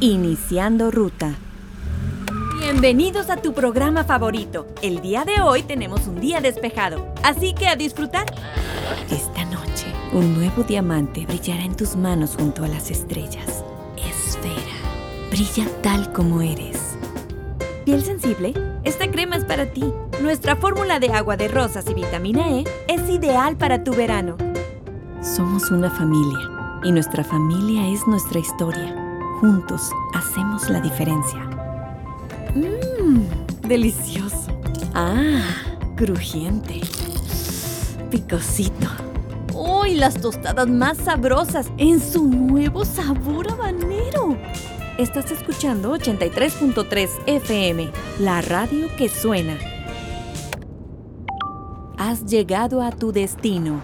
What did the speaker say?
Iniciando ruta. Bienvenidos a tu programa favorito. El día de hoy tenemos un día despejado, así que a disfrutar. Esta noche, un nuevo diamante brillará en tus manos junto a las estrellas. Esfera, brilla tal como eres. ¿Piel sensible? Esta crema es para ti. Nuestra fórmula de agua de rosas y vitamina E es ideal para tu verano. Somos una familia y nuestra familia es nuestra historia. Juntos hacemos la diferencia. Mmm, delicioso. Ah, crujiente. Picosito. ¡Uy, las tostadas más sabrosas en su nuevo sabor habanero! Estás escuchando 83.3 FM, la radio que suena. Has llegado a tu destino